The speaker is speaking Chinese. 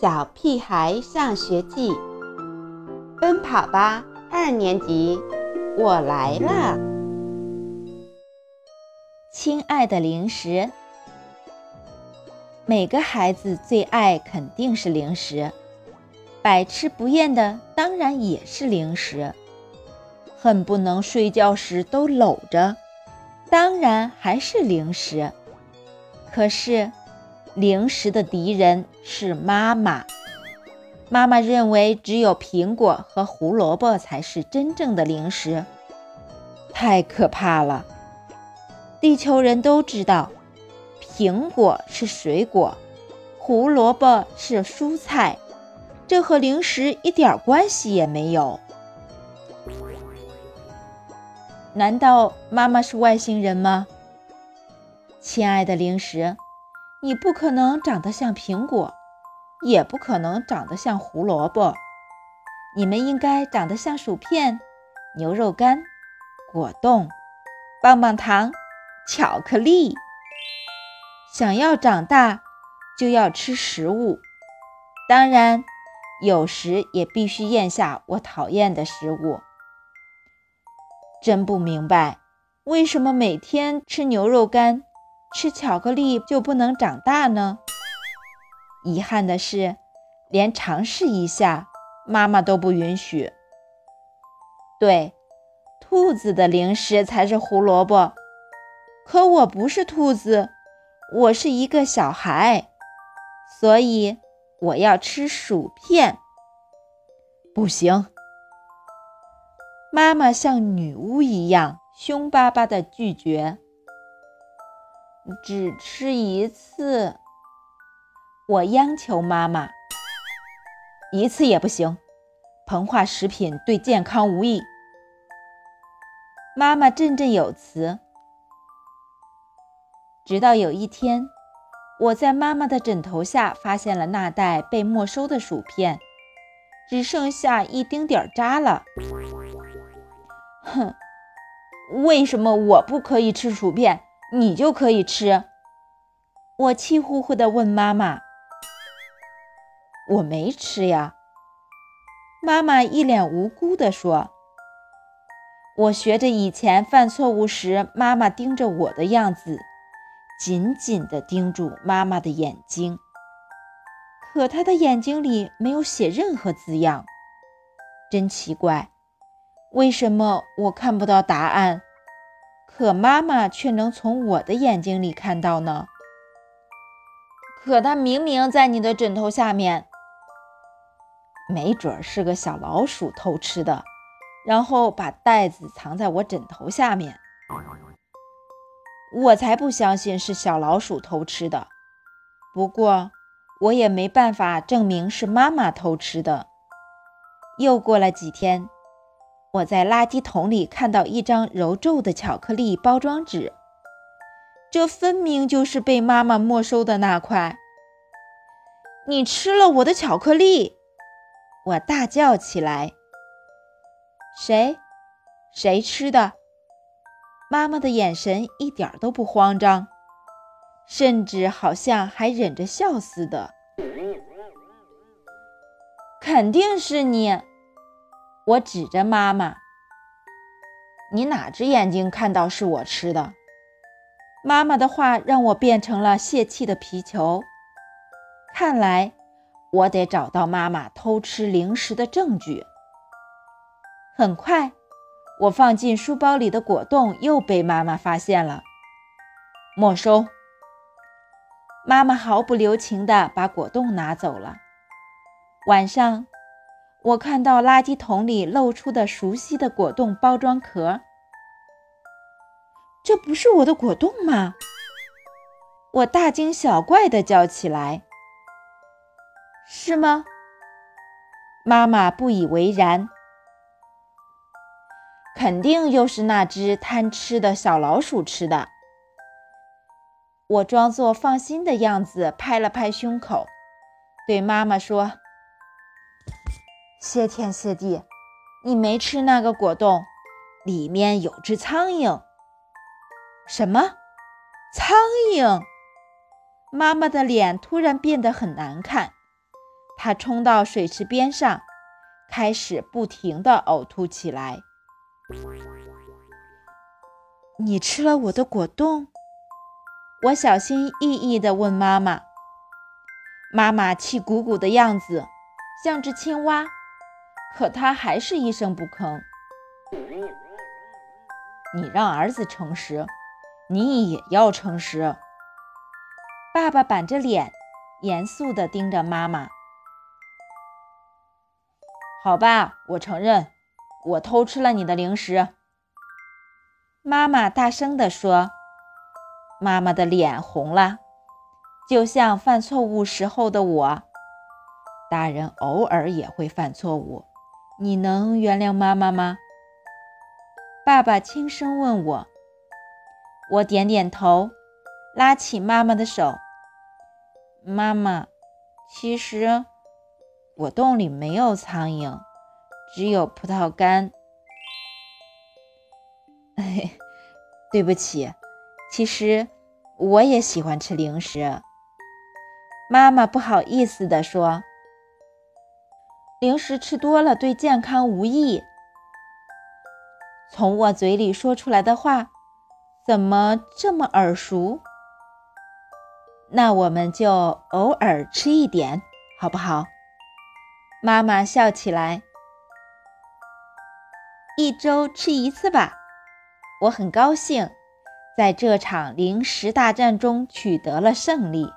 小屁孩上学记，奔跑吧二年级，我来了。亲爱的零食，每个孩子最爱肯定是零食，百吃不厌的当然也是零食，恨不能睡觉时都搂着，当然还是零食。可是。零食的敌人是妈妈。妈妈认为只有苹果和胡萝卜才是真正的零食，太可怕了。地球人都知道，苹果是水果，胡萝卜是蔬菜，这和零食一点关系也没有。难道妈妈是外星人吗？亲爱的零食。你不可能长得像苹果，也不可能长得像胡萝卜，你们应该长得像薯片、牛肉干、果冻、棒棒糖、巧克力。想要长大，就要吃食物，当然，有时也必须咽下我讨厌的食物。真不明白，为什么每天吃牛肉干？吃巧克力就不能长大呢？遗憾的是，连尝试一下，妈妈都不允许。对，兔子的零食才是胡萝卜。可我不是兔子，我是一个小孩，所以我要吃薯片。不行！妈妈像女巫一样凶巴巴地拒绝。只吃一次，我央求妈妈。一次也不行，膨化食品对健康无益。妈妈振振有词。直到有一天，我在妈妈的枕头下发现了那袋被没收的薯片，只剩下一丁点儿渣了。哼，为什么我不可以吃薯片？你就可以吃，我气呼呼地问妈妈：“我没吃呀。”妈妈一脸无辜地说：“我学着以前犯错误时妈妈盯着我的样子，紧紧地盯住妈妈的眼睛。可她的眼睛里没有写任何字样，真奇怪，为什么我看不到答案？”可妈妈却能从我的眼睛里看到呢。可它明明在你的枕头下面，没准是个小老鼠偷吃的，然后把袋子藏在我枕头下面。我才不相信是小老鼠偷吃的。不过我也没办法证明是妈妈偷吃的。又过了几天。我在垃圾桶里看到一张揉皱的巧克力包装纸，这分明就是被妈妈没收的那块。你吃了我的巧克力！我大叫起来。谁？谁吃的？妈妈的眼神一点都不慌张，甚至好像还忍着笑似的。肯定是你。我指着妈妈：“你哪只眼睛看到是我吃的？”妈妈的话让我变成了泄气的皮球。看来我得找到妈妈偷吃零食的证据。很快，我放进书包里的果冻又被妈妈发现了，没收。妈妈毫不留情地把果冻拿走了。晚上。我看到垃圾桶里露出的熟悉的果冻包装壳，这不是我的果冻吗？我大惊小怪地叫起来。是吗？妈妈不以为然。肯定又是那只贪吃的小老鼠吃的。我装作放心的样子，拍了拍胸口，对妈妈说。谢天谢地，你没吃那个果冻，里面有只苍蝇。什么？苍蝇？妈妈的脸突然变得很难看，他冲到水池边上，开始不停地呕吐起来。你吃了我的果冻？我小心翼翼地问妈妈。妈妈气鼓鼓的样子，像只青蛙，可她还是一声不吭。你让儿子诚实，你也要诚实。爸爸板着脸，严肃地盯着妈妈。好吧，我承认，我偷吃了你的零食。妈妈大声地说。妈妈的脸红了，就像犯错误时候的我。大人偶尔也会犯错误，你能原谅妈妈吗？爸爸轻声问我。我点点头，拉起妈妈的手。妈妈，其实果冻里没有苍蝇，只有葡萄干。对不起，其实我也喜欢吃零食。妈妈不好意思地说：“零食吃多了对健康无益。”从我嘴里说出来的话，怎么这么耳熟？那我们就偶尔吃一点，好不好？妈妈笑起来。一周吃一次吧。我很高兴，在这场零食大战中取得了胜利。